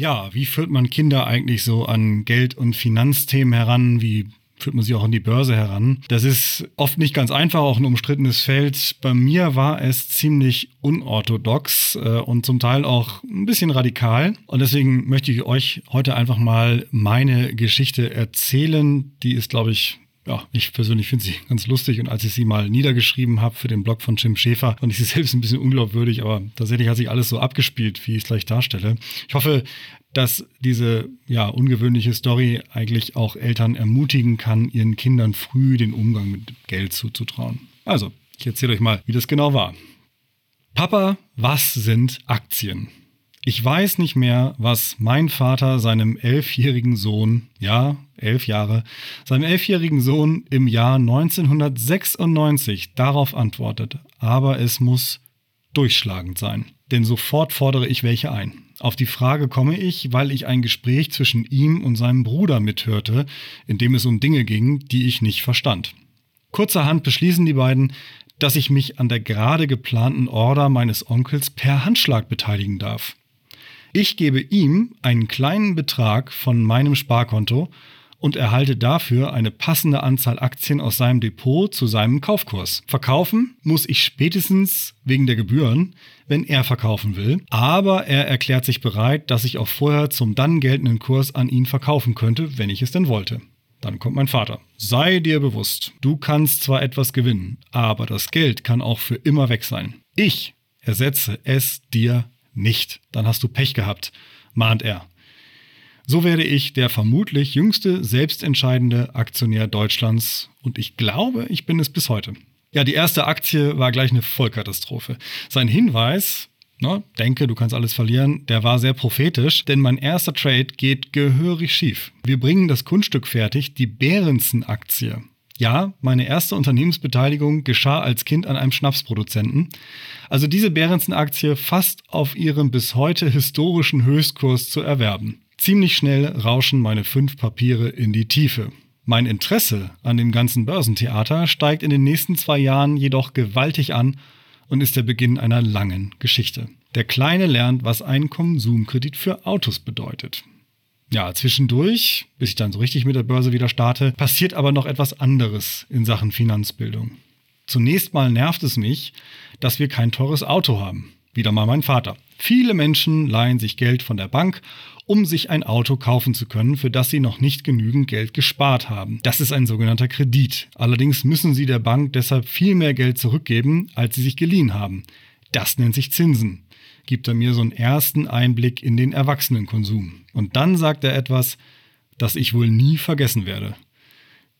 Ja, wie führt man Kinder eigentlich so an Geld- und Finanzthemen heran? Wie führt man sie auch an die Börse heran. Das ist oft nicht ganz einfach, auch ein umstrittenes Feld. Bei mir war es ziemlich unorthodox äh, und zum Teil auch ein bisschen radikal. Und deswegen möchte ich euch heute einfach mal meine Geschichte erzählen. Die ist, glaube ich, ja, ich persönlich finde sie ganz lustig und als ich sie mal niedergeschrieben habe für den Blog von Jim Schäfer, fand ich sie selbst ein bisschen unglaubwürdig, aber tatsächlich hat sich alles so abgespielt, wie ich es gleich darstelle. Ich hoffe, dass diese ja, ungewöhnliche Story eigentlich auch Eltern ermutigen kann, ihren Kindern früh den Umgang mit Geld zuzutrauen. Also, ich erzähle euch mal, wie das genau war. Papa, was sind Aktien? Ich weiß nicht mehr, was mein Vater seinem elfjährigen Sohn, ja, elf Jahre, seinem elfjährigen Sohn im Jahr 1996 darauf antwortet, aber es muss durchschlagend sein, denn sofort fordere ich welche ein. Auf die Frage komme ich, weil ich ein Gespräch zwischen ihm und seinem Bruder mithörte, in dem es um Dinge ging, die ich nicht verstand. Kurzerhand beschließen die beiden, dass ich mich an der gerade geplanten Order meines Onkels per Handschlag beteiligen darf. Ich gebe ihm einen kleinen Betrag von meinem Sparkonto und erhalte dafür eine passende Anzahl Aktien aus seinem Depot zu seinem Kaufkurs. Verkaufen muss ich spätestens wegen der Gebühren, wenn er verkaufen will, aber er erklärt sich bereit, dass ich auch vorher zum dann geltenden Kurs an ihn verkaufen könnte, wenn ich es denn wollte. Dann kommt mein Vater. Sei dir bewusst, du kannst zwar etwas gewinnen, aber das Geld kann auch für immer weg sein. Ich ersetze es dir nicht. Dann hast du Pech gehabt, mahnt er. So werde ich der vermutlich jüngste selbstentscheidende Aktionär Deutschlands und ich glaube, ich bin es bis heute. Ja, die erste Aktie war gleich eine Vollkatastrophe. Sein Hinweis, ne, denke, du kannst alles verlieren, der war sehr prophetisch, denn mein erster Trade geht gehörig schief. Wir bringen das Kunststück fertig, die Behrensen-Aktie. Ja, meine erste Unternehmensbeteiligung geschah als Kind an einem Schnapsproduzenten. Also diese Behrensen-Aktie fast auf ihrem bis heute historischen Höchstkurs zu erwerben. Ziemlich schnell rauschen meine fünf Papiere in die Tiefe. Mein Interesse an dem ganzen Börsentheater steigt in den nächsten zwei Jahren jedoch gewaltig an und ist der Beginn einer langen Geschichte. Der Kleine lernt, was ein Konsumkredit für Autos bedeutet. Ja, zwischendurch, bis ich dann so richtig mit der Börse wieder starte, passiert aber noch etwas anderes in Sachen Finanzbildung. Zunächst mal nervt es mich, dass wir kein teures Auto haben. Wieder mal mein Vater. Viele Menschen leihen sich Geld von der Bank um sich ein Auto kaufen zu können, für das sie noch nicht genügend Geld gespart haben. Das ist ein sogenannter Kredit. Allerdings müssen sie der Bank deshalb viel mehr Geld zurückgeben, als sie sich geliehen haben. Das nennt sich Zinsen. Gibt er mir so einen ersten Einblick in den Erwachsenenkonsum. Und dann sagt er etwas, das ich wohl nie vergessen werde.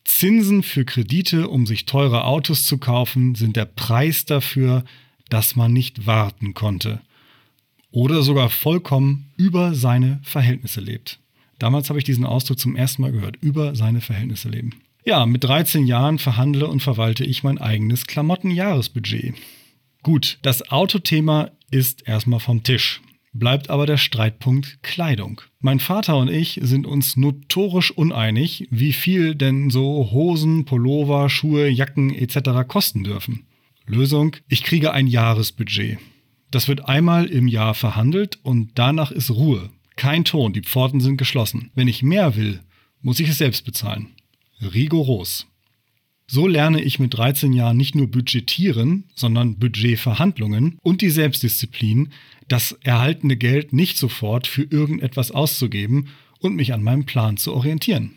Zinsen für Kredite, um sich teure Autos zu kaufen, sind der Preis dafür, dass man nicht warten konnte oder sogar vollkommen über seine Verhältnisse lebt. Damals habe ich diesen Ausdruck zum ersten Mal gehört, über seine Verhältnisse leben. Ja, mit 13 Jahren verhandle und verwalte ich mein eigenes Klamottenjahresbudget. Gut, das Autothema ist erstmal vom Tisch. Bleibt aber der Streitpunkt Kleidung. Mein Vater und ich sind uns notorisch uneinig, wie viel denn so Hosen, Pullover, Schuhe, Jacken etc. kosten dürfen. Lösung, ich kriege ein Jahresbudget. Das wird einmal im Jahr verhandelt und danach ist Ruhe. Kein Ton, die Pforten sind geschlossen. Wenn ich mehr will, muss ich es selbst bezahlen. Rigoros. So lerne ich mit 13 Jahren nicht nur budgetieren, sondern Budgetverhandlungen und die Selbstdisziplin, das erhaltene Geld nicht sofort für irgendetwas auszugeben und mich an meinem Plan zu orientieren.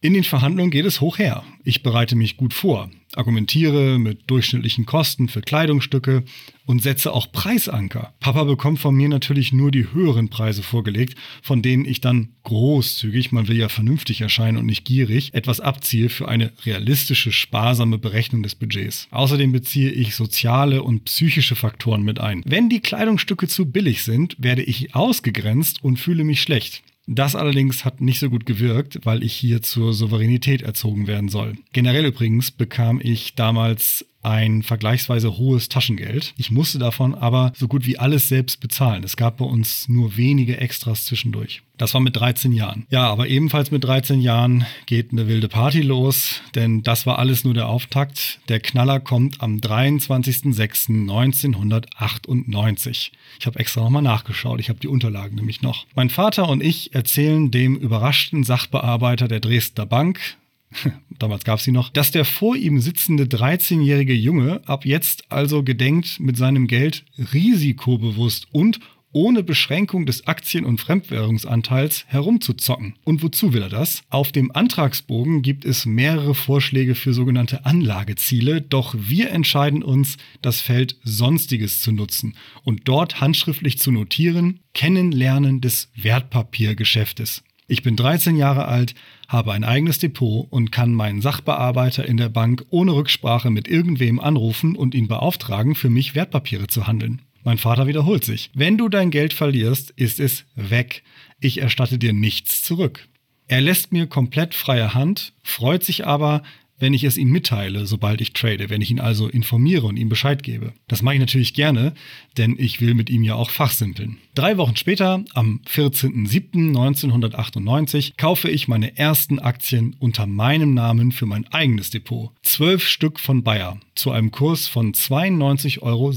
In den Verhandlungen geht es hoch her. Ich bereite mich gut vor, argumentiere mit durchschnittlichen Kosten für Kleidungsstücke und setze auch Preisanker. Papa bekommt von mir natürlich nur die höheren Preise vorgelegt, von denen ich dann großzügig, man will ja vernünftig erscheinen und nicht gierig, etwas abziehe für eine realistische, sparsame Berechnung des Budgets. Außerdem beziehe ich soziale und psychische Faktoren mit ein. Wenn die Kleidungsstücke zu billig sind, werde ich ausgegrenzt und fühle mich schlecht. Das allerdings hat nicht so gut gewirkt, weil ich hier zur Souveränität erzogen werden soll. Generell übrigens bekam ich damals ein vergleichsweise hohes Taschengeld. Ich musste davon aber so gut wie alles selbst bezahlen. Es gab bei uns nur wenige Extras zwischendurch. Das war mit 13 Jahren. Ja, aber ebenfalls mit 13 Jahren geht eine wilde Party los, denn das war alles nur der Auftakt. Der Knaller kommt am 23.06.1998. Ich habe extra nochmal nachgeschaut, ich habe die Unterlagen nämlich noch. Mein Vater und ich erzählen dem überraschten Sachbearbeiter der Dresdner Bank, damals gab es sie noch, dass der vor ihm sitzende 13-jährige Junge ab jetzt also gedenkt, mit seinem Geld risikobewusst und ohne Beschränkung des Aktien- und Fremdwährungsanteils herumzuzocken. Und wozu will er das? Auf dem Antragsbogen gibt es mehrere Vorschläge für sogenannte Anlageziele, doch wir entscheiden uns, das Feld Sonstiges zu nutzen und dort handschriftlich zu notieren, Kennenlernen des Wertpapiergeschäftes. Ich bin 13 Jahre alt, habe ein eigenes Depot und kann meinen Sachbearbeiter in der Bank ohne Rücksprache mit irgendwem anrufen und ihn beauftragen, für mich Wertpapiere zu handeln. Mein Vater wiederholt sich. Wenn du dein Geld verlierst, ist es weg. Ich erstatte dir nichts zurück. Er lässt mir komplett freie Hand, freut sich aber, wenn ich es ihm mitteile, sobald ich trade, wenn ich ihn also informiere und ihm Bescheid gebe. Das mache ich natürlich gerne, denn ich will mit ihm ja auch fachsimpeln. Drei Wochen später, am 14.07.1998, kaufe ich meine ersten Aktien unter meinem Namen für mein eigenes Depot. Zwölf Stück von Bayer zu einem Kurs von 92,60 Euro.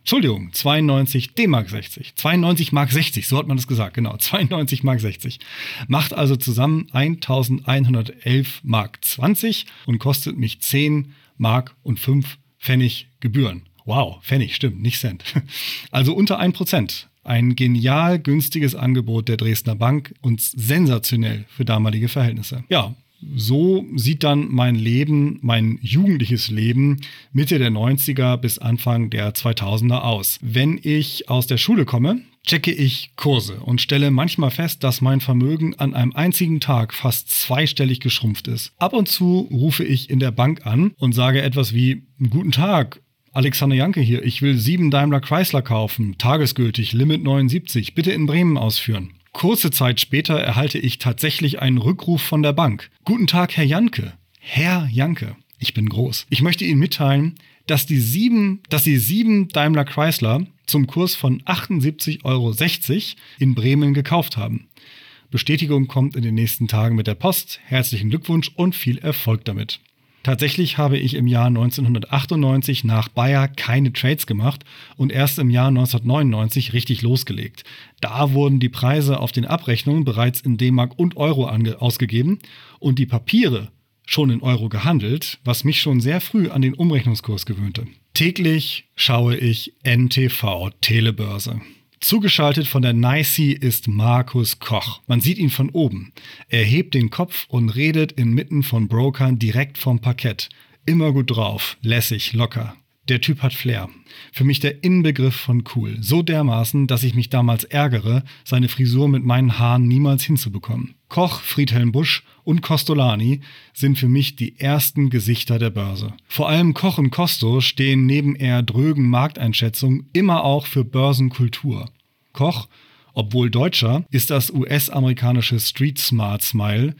Entschuldigung, 92 D-Mark 60. 92 Mark 60, so hat man das gesagt, genau. 92 Mark 60. Macht also zusammen 1111 Mark 20 und kostet mich 10 Mark und 5 Pfennig Gebühren. Wow, Pfennig, stimmt, nicht Cent. Also unter 1%. Ein genial günstiges Angebot der Dresdner Bank und sensationell für damalige Verhältnisse. Ja, so sieht dann mein Leben, mein jugendliches Leben Mitte der 90er bis Anfang der 2000er aus. Wenn ich aus der Schule komme, checke ich Kurse und stelle manchmal fest, dass mein Vermögen an einem einzigen Tag fast zweistellig geschrumpft ist. Ab und zu rufe ich in der Bank an und sage etwas wie Guten Tag, Alexander Janke hier, ich will sieben Daimler Chrysler kaufen, tagesgültig, Limit 79, bitte in Bremen ausführen. Kurze Zeit später erhalte ich tatsächlich einen Rückruf von der Bank. Guten Tag, Herr Janke. Herr Janke, ich bin groß. Ich möchte Ihnen mitteilen, dass die sieben, dass die sieben Daimler Chrysler zum Kurs von 78,60 Euro in Bremen gekauft haben. Bestätigung kommt in den nächsten Tagen mit der Post. Herzlichen Glückwunsch und viel Erfolg damit. Tatsächlich habe ich im Jahr 1998 nach Bayer keine Trades gemacht und erst im Jahr 1999 richtig losgelegt. Da wurden die Preise auf den Abrechnungen bereits in D-Mark und Euro ausgegeben und die Papiere schon in Euro gehandelt, was mich schon sehr früh an den Umrechnungskurs gewöhnte. Täglich schaue ich NTV Telebörse. Zugeschaltet von der NICE ist Markus Koch. Man sieht ihn von oben. Er hebt den Kopf und redet inmitten von Brokern direkt vom Parkett. Immer gut drauf, lässig, locker. Der Typ hat Flair. Für mich der Inbegriff von cool. So dermaßen, dass ich mich damals ärgere, seine Frisur mit meinen Haaren niemals hinzubekommen. Koch, Friedhelm Busch und Costolani sind für mich die ersten Gesichter der Börse. Vor allem Koch und Costo stehen neben eher drögen Markteinschätzungen immer auch für Börsenkultur. Koch, obwohl Deutscher, ist das US-amerikanische Street Smart Smile.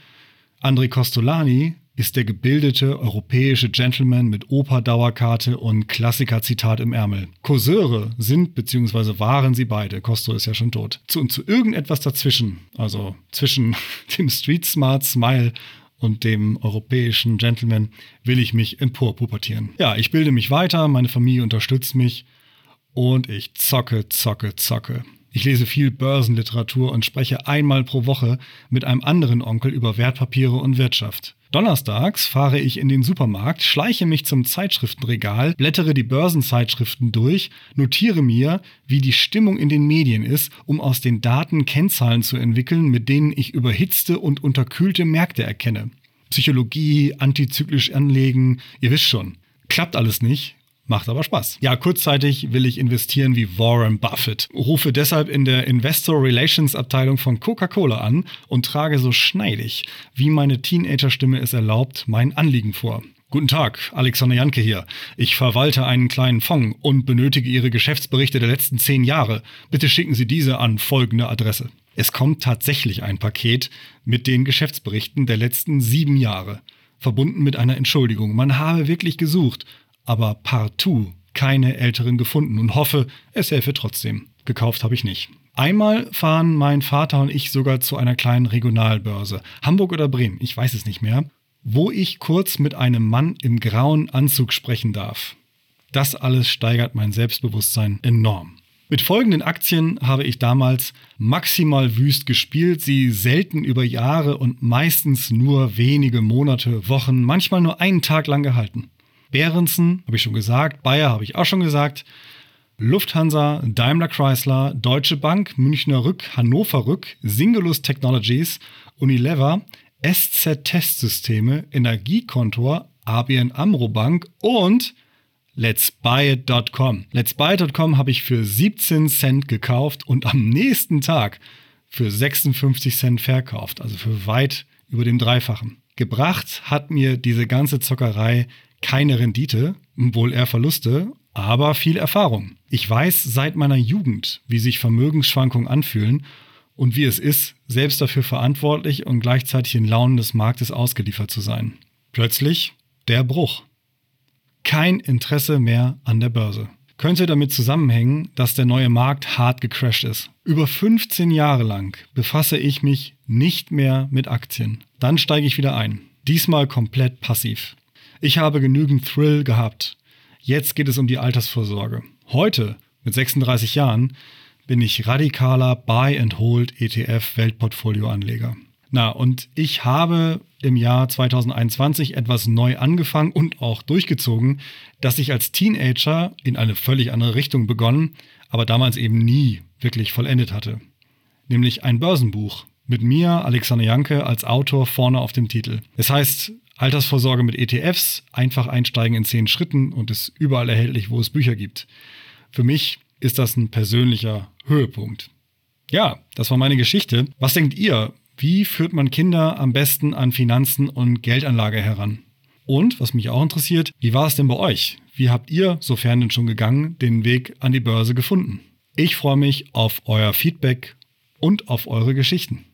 André Costolani ist der gebildete europäische Gentleman mit Oper-Dauerkarte und Klassiker-Zitat im Ärmel. Causeure sind bzw. waren sie beide, Costo ist ja schon tot. Zu, und zu irgendetwas dazwischen, also zwischen dem Street Smart Smile und dem europäischen Gentleman, will ich mich emporpubertieren. Ja, ich bilde mich weiter, meine Familie unterstützt mich und ich zocke, zocke, zocke. Ich lese viel Börsenliteratur und spreche einmal pro Woche mit einem anderen Onkel über Wertpapiere und Wirtschaft. Donnerstags fahre ich in den Supermarkt, schleiche mich zum Zeitschriftenregal, blättere die Börsenzeitschriften durch, notiere mir, wie die Stimmung in den Medien ist, um aus den Daten Kennzahlen zu entwickeln, mit denen ich überhitzte und unterkühlte Märkte erkenne. Psychologie, antizyklisch anlegen, ihr wisst schon. Klappt alles nicht, Macht aber Spaß. Ja, kurzzeitig will ich investieren wie Warren Buffett. Rufe deshalb in der Investor Relations Abteilung von Coca-Cola an und trage so schneidig, wie meine Teenager-Stimme es erlaubt, mein Anliegen vor. Guten Tag, Alexander Janke hier. Ich verwalte einen kleinen Fonds und benötige Ihre Geschäftsberichte der letzten zehn Jahre. Bitte schicken Sie diese an folgende Adresse. Es kommt tatsächlich ein Paket mit den Geschäftsberichten der letzten sieben Jahre, verbunden mit einer Entschuldigung. Man habe wirklich gesucht aber partout keine älteren gefunden und hoffe, es helfe trotzdem. Gekauft habe ich nicht. Einmal fahren mein Vater und ich sogar zu einer kleinen Regionalbörse, Hamburg oder Bremen, ich weiß es nicht mehr, wo ich kurz mit einem Mann im grauen Anzug sprechen darf. Das alles steigert mein Selbstbewusstsein enorm. Mit folgenden Aktien habe ich damals maximal wüst gespielt, sie selten über Jahre und meistens nur wenige Monate, Wochen, manchmal nur einen Tag lang gehalten. Behrensen, habe ich schon gesagt, Bayer habe ich auch schon gesagt, Lufthansa, Daimler Chrysler, Deutsche Bank, Münchner Rück, Hannover Rück, Singulus Technologies, Unilever, SZ Testsysteme, Energiekontor, ABN Amro Bank und letsbuyit.com. Letsbuyit.com habe ich für 17 Cent gekauft und am nächsten Tag für 56 Cent verkauft, also für weit über dem Dreifachen. Gebracht hat mir diese ganze Zockerei keine Rendite, wohl eher Verluste, aber viel Erfahrung. Ich weiß seit meiner Jugend, wie sich Vermögensschwankungen anfühlen und wie es ist, selbst dafür verantwortlich und gleichzeitig in Launen des Marktes ausgeliefert zu sein. Plötzlich der Bruch kein Interesse mehr an der Börse. Könnte damit zusammenhängen, dass der neue Markt hart gecrashed ist. Über 15 Jahre lang befasse ich mich nicht mehr mit Aktien. Dann steige ich wieder ein. Diesmal komplett passiv. Ich habe genügend Thrill gehabt. Jetzt geht es um die Altersvorsorge. Heute, mit 36 Jahren, bin ich radikaler Buy and Hold ETF Weltportfolio-Anleger. Na, und ich habe im Jahr 2021 etwas neu angefangen und auch durchgezogen, das ich als Teenager in eine völlig andere Richtung begonnen, aber damals eben nie wirklich vollendet hatte. Nämlich ein Börsenbuch mit mir, Alexander Janke, als Autor vorne auf dem Titel. Es heißt Altersvorsorge mit ETFs, einfach einsteigen in zehn Schritten und ist überall erhältlich, wo es Bücher gibt. Für mich ist das ein persönlicher Höhepunkt. Ja, das war meine Geschichte. Was denkt ihr? Wie führt man Kinder am besten an Finanzen und Geldanlage heran? Und, was mich auch interessiert, wie war es denn bei euch? Wie habt ihr, sofern denn schon gegangen, den Weg an die Börse gefunden? Ich freue mich auf euer Feedback und auf eure Geschichten.